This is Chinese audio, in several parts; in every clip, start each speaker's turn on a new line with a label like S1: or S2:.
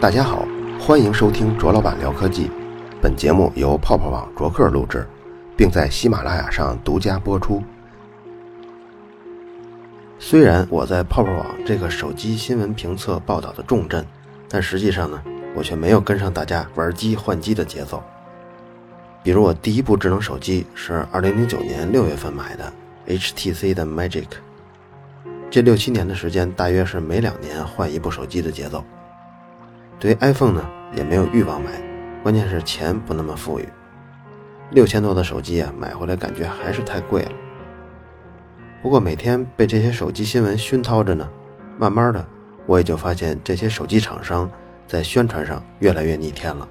S1: 大家好，欢迎收听卓老板聊科技。本节目由泡泡网卓克录制，并在喜马拉雅上独家播出。虽然我在泡泡网这个手机新闻评测报道的重镇，但实际上呢，我却没有跟上大家玩机换机的节奏。比如我第一部智能手机是2009年6月份买的 HTC 的 Magic，这六七年的时间，大约是每两年换一部手机的节奏。对于 iPhone 呢，也没有欲望买，关键是钱不那么富裕。六千多的手机啊，买回来感觉还是太贵了。不过每天被这些手机新闻熏陶着呢，慢慢的我也就发现这些手机厂商在宣传上越来越逆天了。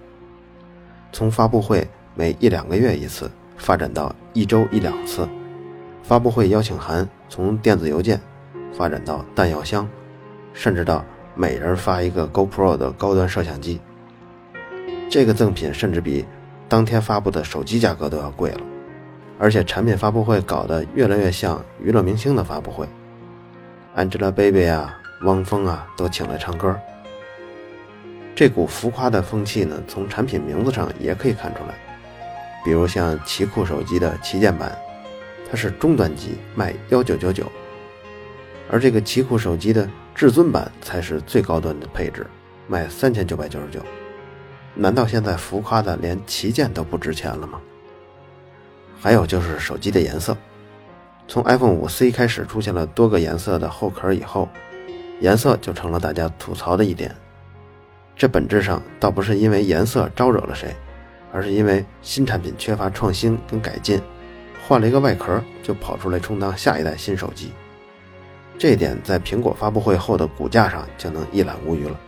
S1: 从发布会每一两个月一次，发展到一周一两次；发布会邀请函从电子邮件发展到弹药箱，甚至到。每人发一个 GoPro 的高端摄像机，这个赠品甚至比当天发布的手机价格都要贵了，而且产品发布会搞得越来越像娱乐明星的发布会，Angelababy 啊、汪峰啊都请来唱歌。这股浮夸的风气呢，从产品名字上也可以看出来，比如像奇酷手机的旗舰版，它是中端机，卖幺九九九，而这个奇酷手机的。至尊版才是最高端的配置，卖三千九百九十九。难道现在浮夸的连旗舰都不值钱了吗？还有就是手机的颜色，从 iPhone 5C 开始出现了多个颜色的后壳以后，颜色就成了大家吐槽的一点。这本质上倒不是因为颜色招惹了谁，而是因为新产品缺乏创新跟改进，换了一个外壳就跑出来充当下一代新手机。这一点在苹果发布会后的股价上就能一览无余了。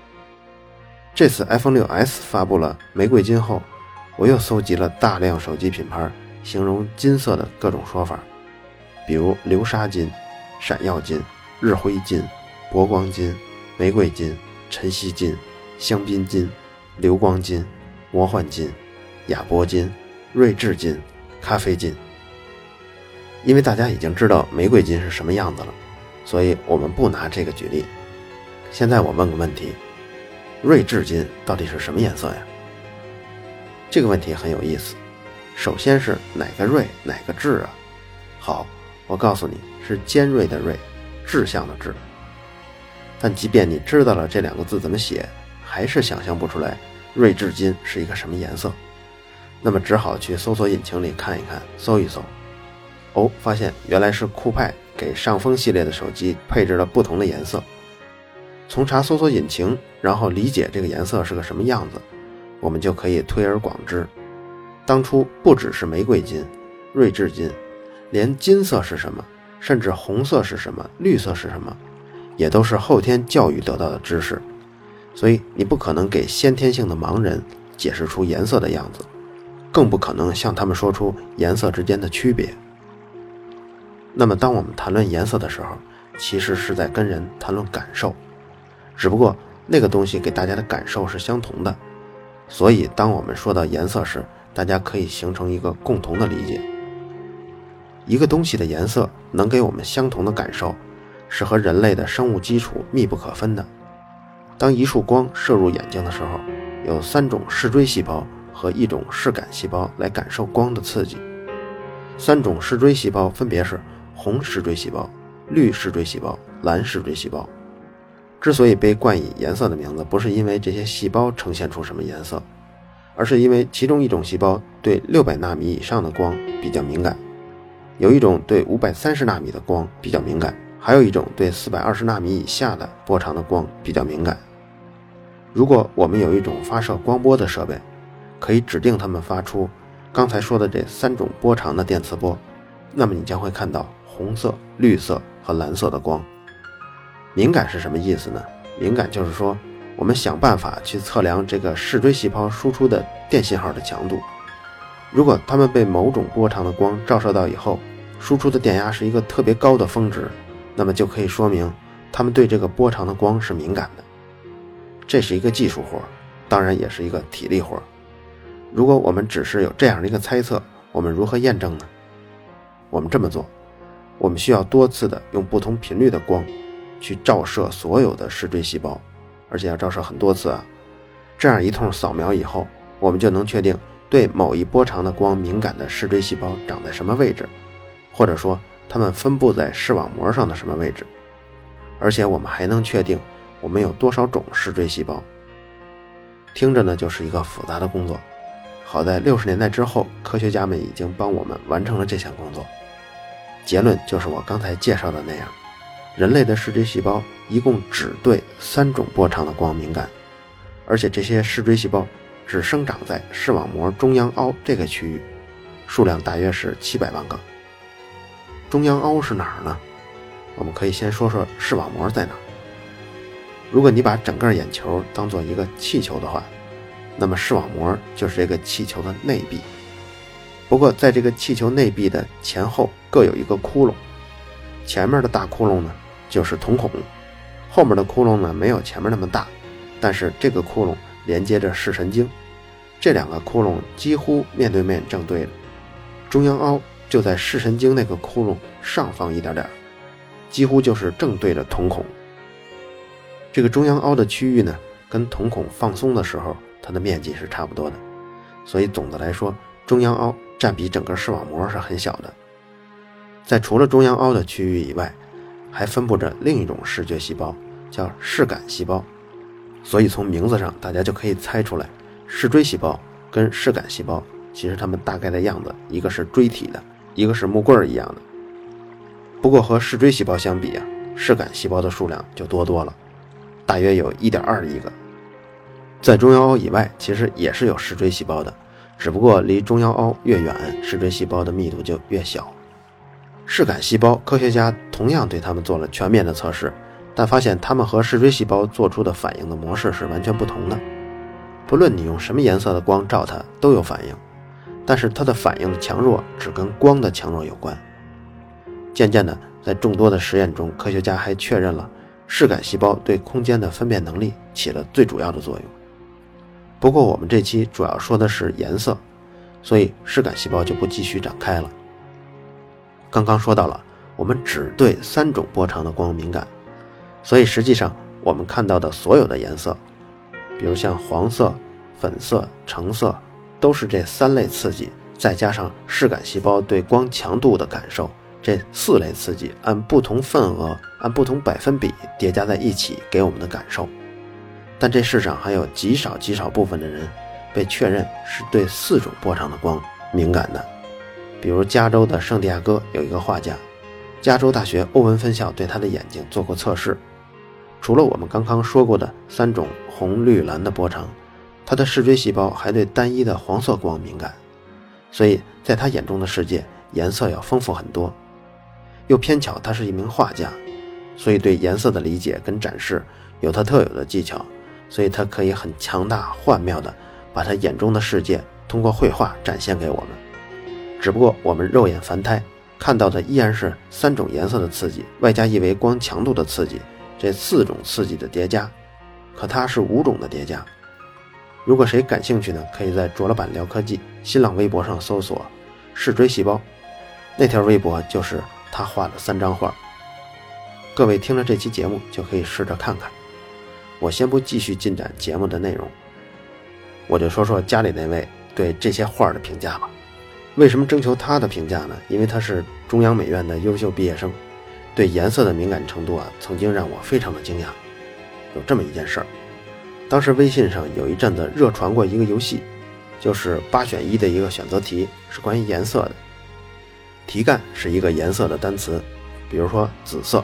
S1: 这次 iPhone 6s 发布了玫瑰金后，我又搜集了大量手机品牌形容金色的各种说法，比如流沙金、闪耀金、日辉金、铂光金、玫瑰金、晨曦金、香槟金、流光金、魔幻金、亚铂金、睿智金、咖啡金。因为大家已经知道玫瑰金是什么样子了。所以我们不拿这个举例。现在我问个问题：睿智金到底是什么颜色呀？这个问题很有意思。首先是哪个睿，哪个智啊？好，我告诉你是尖锐的锐，志向的志。但即便你知道了这两个字怎么写，还是想象不出来睿智金是一个什么颜色。那么只好去搜索引擎里看一看，搜一搜。哦，发现原来是酷派。给上峰系列的手机配置了不同的颜色。从查搜索引擎，然后理解这个颜色是个什么样子，我们就可以推而广之。当初不只是玫瑰金、睿智金，连金色是什么，甚至红色是什么、绿色是什么，也都是后天教育得到的知识。所以你不可能给先天性的盲人解释出颜色的样子，更不可能向他们说出颜色之间的区别。那么，当我们谈论颜色的时候，其实是在跟人谈论感受，只不过那个东西给大家的感受是相同的，所以当我们说到颜色时，大家可以形成一个共同的理解。一个东西的颜色能给我们相同的感受，是和人类的生物基础密不可分的。当一束光射入眼睛的时候，有三种视锥细胞和一种视感细胞来感受光的刺激，三种视锥细胞分别是。红视锥细胞、绿视锥细胞、蓝视锥细胞，之所以被冠以颜色的名字，不是因为这些细胞呈现出什么颜色，而是因为其中一种细胞对六百纳米以上的光比较敏感，有一种对五百三十纳米的光比较敏感，还有一种对四百二十纳米以下的波长的光比较敏感。如果我们有一种发射光波的设备，可以指定它们发出刚才说的这三种波长的电磁波，那么你将会看到。红色、绿色和蓝色的光，敏感是什么意思呢？敏感就是说，我们想办法去测量这个视锥细胞输出的电信号的强度。如果它们被某种波长的光照射到以后，输出的电压是一个特别高的峰值，那么就可以说明它们对这个波长的光是敏感的。这是一个技术活，当然也是一个体力活。如果我们只是有这样的一个猜测，我们如何验证呢？我们这么做。我们需要多次的用不同频率的光去照射所有的视锥细胞，而且要照射很多次啊。这样一通扫描以后，我们就能确定对某一波长的光敏感的视锥细胞长在什么位置，或者说它们分布在视网膜上的什么位置。而且我们还能确定我们有多少种视锥细胞。听着呢，就是一个复杂的工作。好在六十年代之后，科学家们已经帮我们完成了这项工作。结论就是我刚才介绍的那样，人类的视锥细胞一共只对三种波长的光敏感，而且这些视锥细胞只生长在视网膜中央凹这个区域，数量大约是七百万个。中央凹是哪儿呢？我们可以先说说视网膜在哪儿。如果你把整个眼球当做一个气球的话，那么视网膜就是这个气球的内壁。不过，在这个气球内壁的前后各有一个窟窿，前面的大窟窿呢就是瞳孔，后面的窟窿呢没有前面那么大，但是这个窟窿连接着视神经，这两个窟窿几乎面对面正对着，中央凹就在视神经那个窟窿上方一点点，几乎就是正对着瞳孔。这个中央凹的区域呢，跟瞳孔放松的时候，它的面积是差不多的，所以总的来说，中央凹占比整个视网膜是很小的。在除了中央凹的区域以外，还分布着另一种视觉细胞，叫视感细胞。所以从名字上，大家就可以猜出来，视锥细胞跟视感细胞其实它们大概的样子，一个是锥体的，一个是木棍儿一样的。不过和视锥细胞相比啊，视感细胞的数量就多多了。大约有一点二亿个，在中央凹以外，其实也是有视锥细胞的，只不过离中央凹越远，视锥细胞的密度就越小。视杆细胞，科学家同样对它们做了全面的测试，但发现它们和视锥细胞做出的反应的模式是完全不同的。不论你用什么颜色的光照它，都有反应，但是它的反应的强弱只跟光的强弱有关。渐渐的，在众多的实验中，科学家还确认了。视杆细胞对空间的分辨能力起了最主要的作用。不过，我们这期主要说的是颜色，所以视感细胞就不继续展开了。刚刚说到了，我们只对三种波长的光敏感，所以实际上我们看到的所有的颜色，比如像黄色、粉色、橙色，都是这三类刺激再加上视感细胞对光强度的感受。这四类刺激按不同份额、按不同百分比叠加在一起给我们的感受，但这世上还有极少极少部分的人被确认是对四种波长的光敏感的。比如加州的圣地亚哥有一个画家，加州大学欧文分校对他的眼睛做过测试，除了我们刚刚说过的三种红、绿、蓝的波长，他的视锥细胞还对单一的黄色光敏感，所以在他眼中的世界颜色要丰富很多。又偏巧他是一名画家，所以对颜色的理解跟展示有他特有的技巧，所以他可以很强大幻妙的把他眼中的世界通过绘画展现给我们。只不过我们肉眼凡胎看到的依然是三种颜色的刺激，外加一维光强度的刺激，这四种刺激的叠加，可它是五种的叠加。如果谁感兴趣呢，可以在卓老板聊科技新浪微博上搜索“视锥细胞”，那条微博就是。他画的三张画，各位听了这期节目就可以试着看看。我先不继续进展节目的内容，我就说说家里那位对这些画的评价吧。为什么征求他的评价呢？因为他是中央美院的优秀毕业生，对颜色的敏感程度啊，曾经让我非常的惊讶。有这么一件事儿，当时微信上有一阵子热传过一个游戏，就是八选一的一个选择题，是关于颜色的。题干是一个颜色的单词，比如说紫色，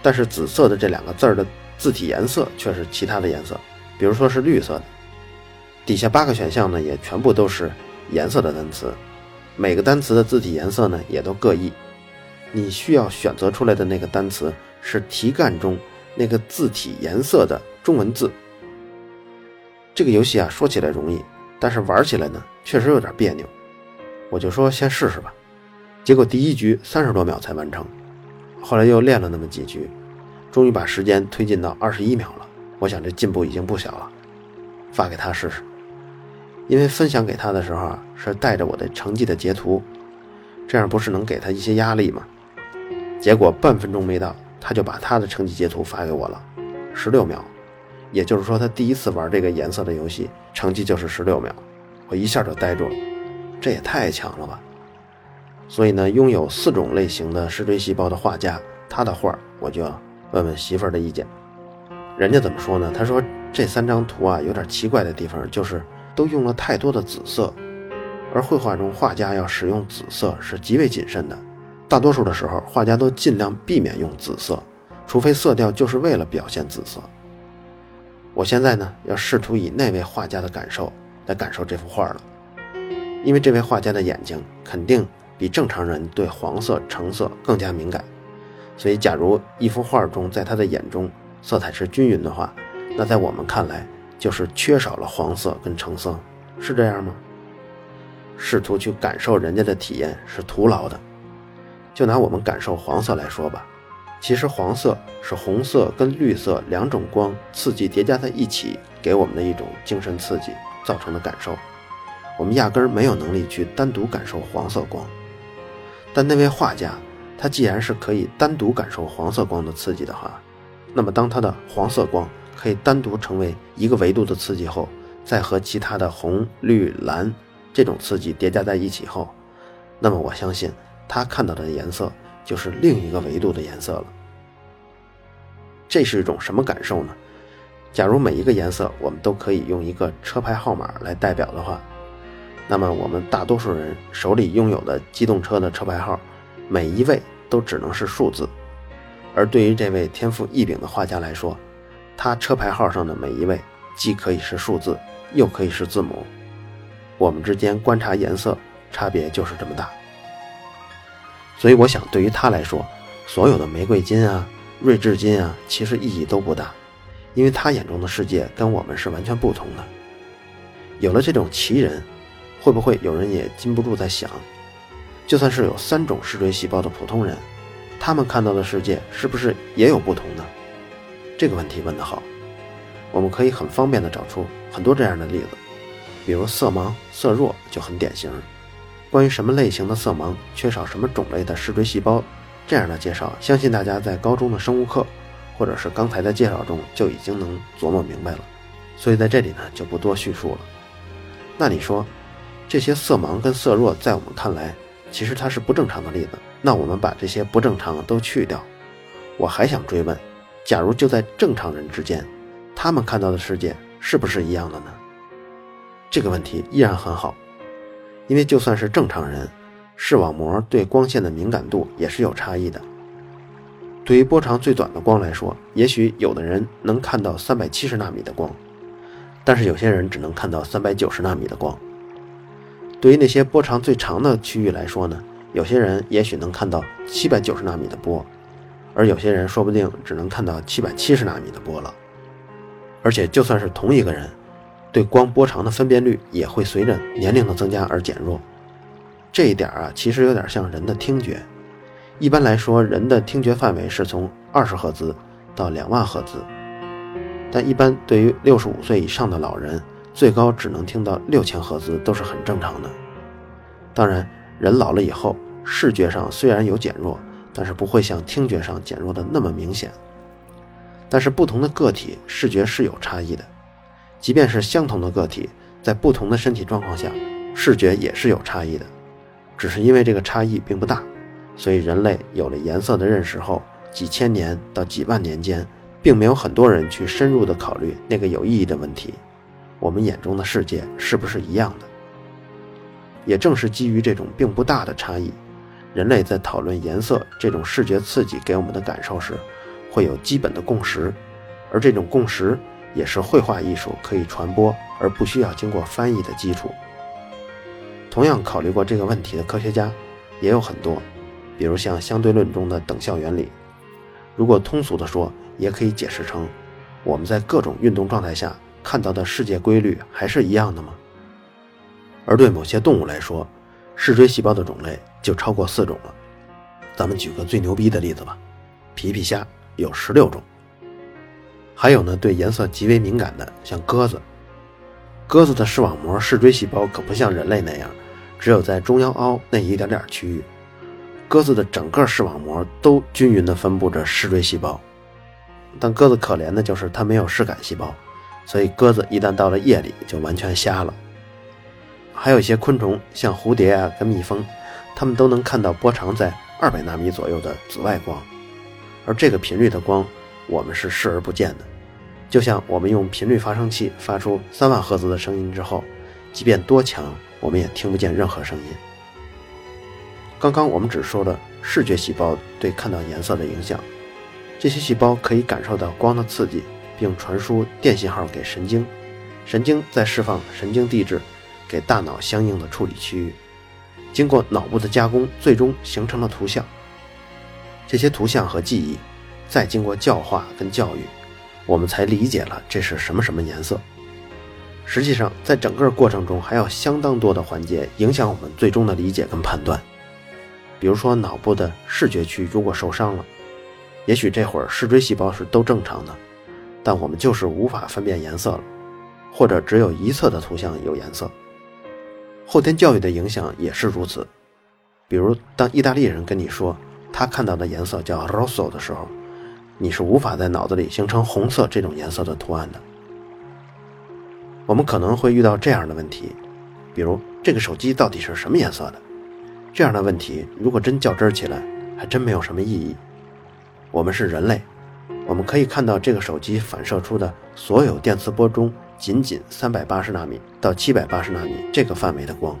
S1: 但是紫色的这两个字儿的字体颜色却是其他的颜色，比如说是绿色的。底下八个选项呢也全部都是颜色的单词，每个单词的字体颜色呢也都各异。你需要选择出来的那个单词是题干中那个字体颜色的中文字。这个游戏啊说起来容易，但是玩起来呢确实有点别扭。我就说先试试吧。结果第一局三十多秒才完成，后来又练了那么几局，终于把时间推进到二十一秒了。我想这进步已经不小了，发给他试试。因为分享给他的时候啊，是带着我的成绩的截图，这样不是能给他一些压力吗？结果半分钟没到，他就把他的成绩截图发给我了，十六秒，也就是说他第一次玩这个颜色的游戏，成绩就是十六秒，我一下就呆住了，这也太强了吧！所以呢，拥有四种类型的视锥细胞的画家，他的画我就问问媳妇儿的意见。人家怎么说呢？他说这三张图啊，有点奇怪的地方，就是都用了太多的紫色，而绘画中画家要使用紫色是极为谨慎的。大多数的时候，画家都尽量避免用紫色，除非色调就是为了表现紫色。我现在呢，要试图以那位画家的感受来感受这幅画了，因为这位画家的眼睛肯定比正常人对黄色、橙色更加敏感，所以假如一幅画中在他的眼中色彩是均匀的话，那在我们看来就是缺少了黄色跟橙色，是这样吗？试图去感受人家的体验是徒劳的。就拿我们感受黄色来说吧，其实黄色是红色跟绿色两种光刺激叠加在一起给我们的一种精神刺激造成的感受，我们压根儿没有能力去单独感受黄色光。但那位画家，它既然是可以单独感受黄色光的刺激的话，那么当它的黄色光可以单独成为一个维度的刺激后，再和其他的红、绿、蓝这种刺激叠加在一起后，那么我相信。他看到的颜色就是另一个维度的颜色了。这是一种什么感受呢？假如每一个颜色我们都可以用一个车牌号码来代表的话，那么我们大多数人手里拥有的机动车的车牌号，每一位都只能是数字。而对于这位天赋异禀的画家来说，他车牌号上的每一位既可以是数字，又可以是字母。我们之间观察颜色差别就是这么大。所以我想，对于他来说，所有的玫瑰金啊、睿智金啊，其实意义都不大，因为他眼中的世界跟我们是完全不同的。有了这种奇人，会不会有人也禁不住在想，就算是有三种视锥细胞的普通人，他们看到的世界是不是也有不同呢？这个问题问得好，我们可以很方便地找出很多这样的例子，比如色盲、色弱就很典型。关于什么类型的色盲缺少什么种类的视锥细胞，这样的介绍，相信大家在高中的生物课，或者是刚才的介绍中就已经能琢磨明白了，所以在这里呢就不多叙述了。那你说，这些色盲跟色弱在我们看来，其实它是不正常的例子。那我们把这些不正常都去掉，我还想追问：假如就在正常人之间，他们看到的世界是不是一样的呢？这个问题依然很好。因为就算是正常人，视网膜对光线的敏感度也是有差异的。对于波长最短的光来说，也许有的人能看到三百七十纳米的光，但是有些人只能看到三百九十纳米的光。对于那些波长最长的区域来说呢，有些人也许能看到七百九十纳米的波，而有些人说不定只能看到七百七十纳米的波了。而且就算是同一个人。对光波长的分辨率也会随着年龄的增加而减弱，这一点啊，其实有点像人的听觉。一般来说，人的听觉范围是从二十赫兹到两万赫兹，但一般对于六十五岁以上的老人，最高只能听到六千赫兹都是很正常的。当然，人老了以后，视觉上虽然有减弱，但是不会像听觉上减弱的那么明显。但是不同的个体视觉是有差异的。即便是相同的个体，在不同的身体状况下，视觉也是有差异的。只是因为这个差异并不大，所以人类有了颜色的认识后，几千年到几万年间，并没有很多人去深入的考虑那个有意义的问题：我们眼中的世界是不是一样的？也正是基于这种并不大的差异，人类在讨论颜色这种视觉刺激给我们的感受时，会有基本的共识，而这种共识。也是绘画艺术可以传播而不需要经过翻译的基础。同样考虑过这个问题的科学家也有很多，比如像相对论中的等效原理。如果通俗的说，也可以解释成：我们在各种运动状态下看到的世界规律还是一样的吗？而对某些动物来说，视锥细胞的种类就超过四种了。咱们举个最牛逼的例子吧，皮皮虾有十六种。还有呢，对颜色极为敏感的，像鸽子。鸽子的视网膜视锥细胞可不像人类那样，只有在中央凹那一点点区域。鸽子的整个视网膜都均匀地分布着视锥细胞。但鸽子可怜的就是它没有视感细胞，所以鸽子一旦到了夜里就完全瞎了。还有一些昆虫，像蝴蝶啊跟蜜蜂，它们都能看到波长在二百纳米左右的紫外光，而这个频率的光我们是视而不见的。就像我们用频率发生器发出三万赫兹的声音之后，即便多强，我们也听不见任何声音。刚刚我们只说了视觉细胞对看到颜色的影响。这些细胞可以感受到光的刺激，并传输电信号给神经，神经再释放神经递质给大脑相应的处理区域，经过脑部的加工，最终形成了图像。这些图像和记忆再经过教化跟教育，我们才理解了这是什么什么颜色。实际上，在整个过程中还有相当多的环节影响我们最终的理解跟判断，比如说脑部的视觉区如果受伤了。也许这会儿视锥细胞是都正常的，但我们就是无法分辨颜色了，或者只有一侧的图像有颜色。后天教育的影响也是如此。比如，当意大利人跟你说他看到的颜色叫 rosso 的时候，你是无法在脑子里形成红色这种颜色的图案的。我们可能会遇到这样的问题，比如这个手机到底是什么颜色的？这样的问题如果真较真起来，还真没有什么意义。我们是人类，我们可以看到这个手机反射出的所有电磁波中，仅仅三百八十纳米到七百八十纳米这个范围的光，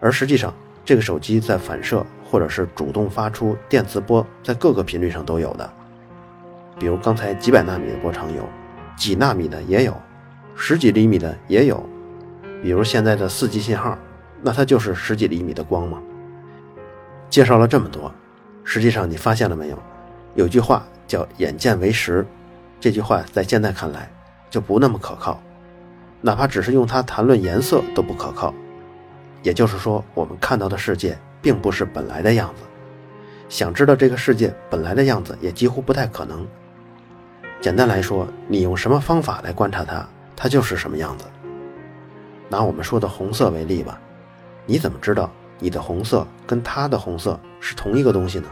S1: 而实际上这个手机在反射或者是主动发出电磁波，在各个频率上都有的。比如刚才几百纳米的波长有，几纳米的也有，十几厘米的也有。比如现在的四 G 信号，那它就是十几厘米的光吗？介绍了这么多，实际上你发现了没有？有句话叫“眼见为实”，这句话在现在看来就不那么可靠，哪怕只是用它谈论颜色都不可靠。也就是说，我们看到的世界并不是本来的样子，想知道这个世界本来的样子也几乎不太可能。简单来说，你用什么方法来观察它，它就是什么样子。拿我们说的红色为例吧，你怎么知道你的红色跟它的红色是同一个东西呢？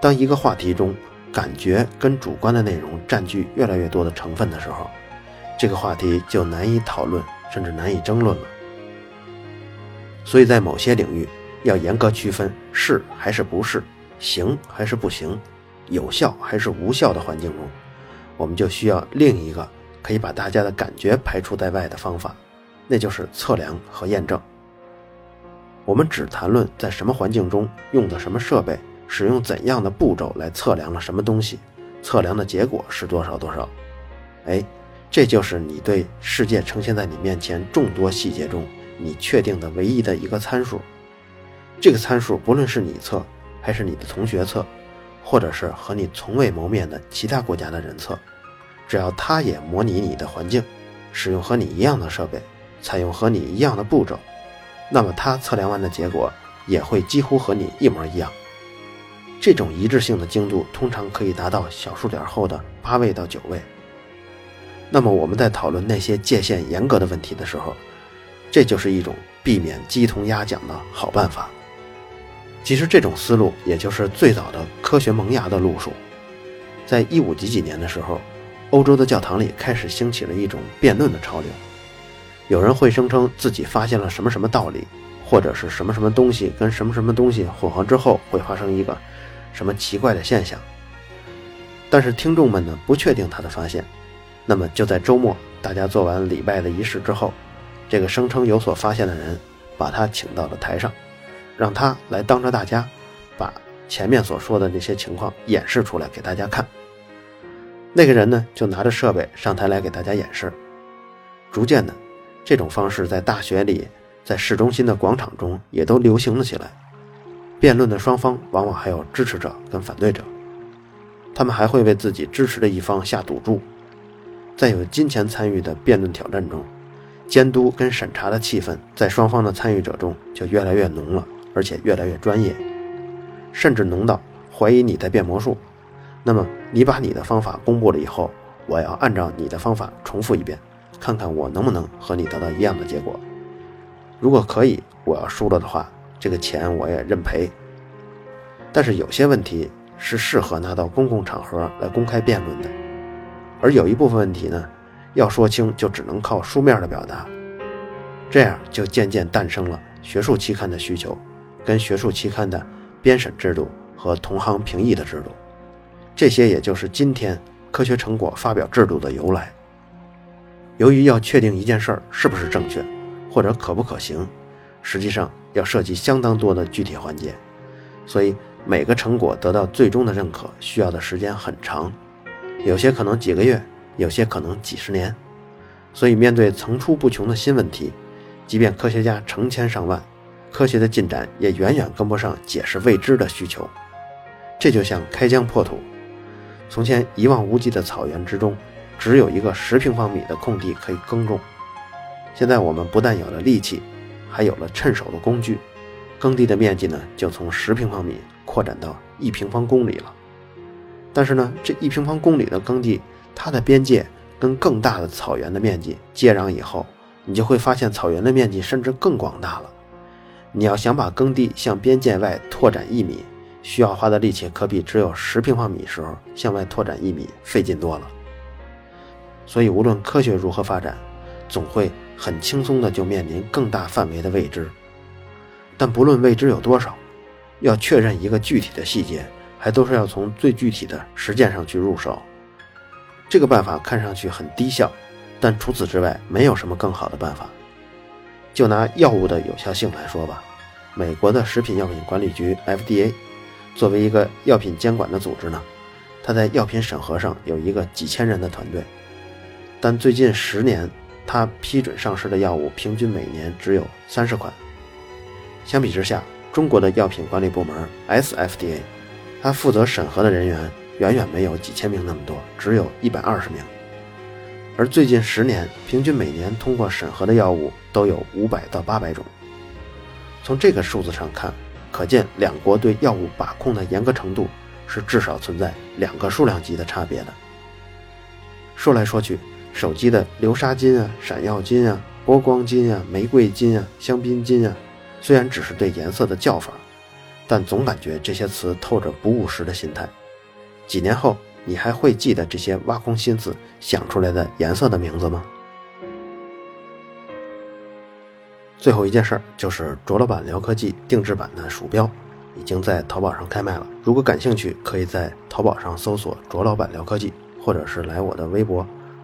S1: 当一个话题中感觉跟主观的内容占据越来越多的成分的时候，这个话题就难以讨论，甚至难以争论了。所以在某些领域，要严格区分是还是不是，行还是不行，有效还是无效的环境中，我们就需要另一个可以把大家的感觉排除在外的方法，那就是测量和验证。我们只谈论在什么环境中用的什么设备。使用怎样的步骤来测量了什么东西？测量的结果是多少多少？哎，这就是你对世界呈现在你面前众多细节中你确定的唯一的一个参数。这个参数不论是你测，还是你的同学测，或者是和你从未谋面的其他国家的人测，只要他也模拟你的环境，使用和你一样的设备，采用和你一样的步骤，那么他测量完的结果也会几乎和你一模一样。这种一致性的精度通常可以达到小数点后的八位到九位。那么我们在讨论那些界限严格的问题的时候，这就是一种避免鸡同鸭讲的好办法。其实这种思路也就是最早的科学萌芽的路数。在一五几几年的时候，欧洲的教堂里开始兴起了一种辩论的潮流。有人会声称自己发现了什么什么道理，或者是什么什么东西跟什么什么东西混合之后会发生一个。什么奇怪的现象？但是听众们呢不确定他的发现，那么就在周末，大家做完礼拜的仪式之后，这个声称有所发现的人把他请到了台上，让他来当着大家把前面所说的那些情况演示出来给大家看。那个人呢就拿着设备上台来给大家演示。逐渐的，这种方式在大学里，在市中心的广场中也都流行了起来。辩论的双方往往还有支持者跟反对者，他们还会为自己支持的一方下赌注。在有金钱参与的辩论挑战中，监督跟审查的气氛在双方的参与者中就越来越浓了，而且越来越专业，甚至浓到怀疑你在变魔术。那么你把你的方法公布了以后，我要按照你的方法重复一遍，看看我能不能和你得到一样的结果。如果可以，我要输了的话。这个钱我也认赔，但是有些问题是适合拿到公共场合来公开辩论的，而有一部分问题呢，要说清就只能靠书面的表达，这样就渐渐诞生了学术期刊的需求，跟学术期刊的编审制度和同行评议的制度，这些也就是今天科学成果发表制度的由来。由于要确定一件事儿是不是正确，或者可不可行，实际上要涉及相当多的具体环节，所以每个成果得到最终的认可需要的时间很长，有些可能几个月，有些可能几十年。所以面对层出不穷的新问题，即便科学家成千上万，科学的进展也远远跟不上解释未知的需求。这就像开疆破土，从前一望无际的草原之中。只有一个十平方米的空地可以耕种。现在我们不但有了力气，还有了趁手的工具，耕地的面积呢就从十平方米扩展到一平方公里了。但是呢，这一平方公里的耕地，它的边界跟更大的草原的面积接壤以后，你就会发现草原的面积甚至更广大了。你要想把耕地向边界外拓展一米，需要花的力气可比只有十平方米时候向外拓展一米费劲多了。所以，无论科学如何发展，总会很轻松的就面临更大范围的未知。但不论未知有多少，要确认一个具体的细节，还都是要从最具体的实践上去入手。这个办法看上去很低效，但除此之外没有什么更好的办法。就拿药物的有效性来说吧，美国的食品药品管理局 FDA 作为一个药品监管的组织呢，它在药品审核上有一个几千人的团队。但最近十年，他批准上市的药物平均每年只有三十款。相比之下，中国的药品管理部门 SFDA，它负责审核的人员远远没有几千名那么多，只有一百二十名。而最近十年，平均每年通过审核的药物都有五百到八百种。从这个数字上看，可见两国对药物把控的严格程度是至少存在两个数量级的差别的。说来说去。手机的流沙金啊、闪耀金啊、波光金啊、玫瑰金啊、香槟金啊，虽然只是对颜色的叫法，但总感觉这些词透着不务实的心态。几年后，你还会记得这些挖空心思想出来的颜色的名字吗？最后一件事儿就是卓老板聊科技定制版的鼠标已经在淘宝上开卖了。如果感兴趣，可以在淘宝上搜索“卓老板聊科技”，或者是来我的微博。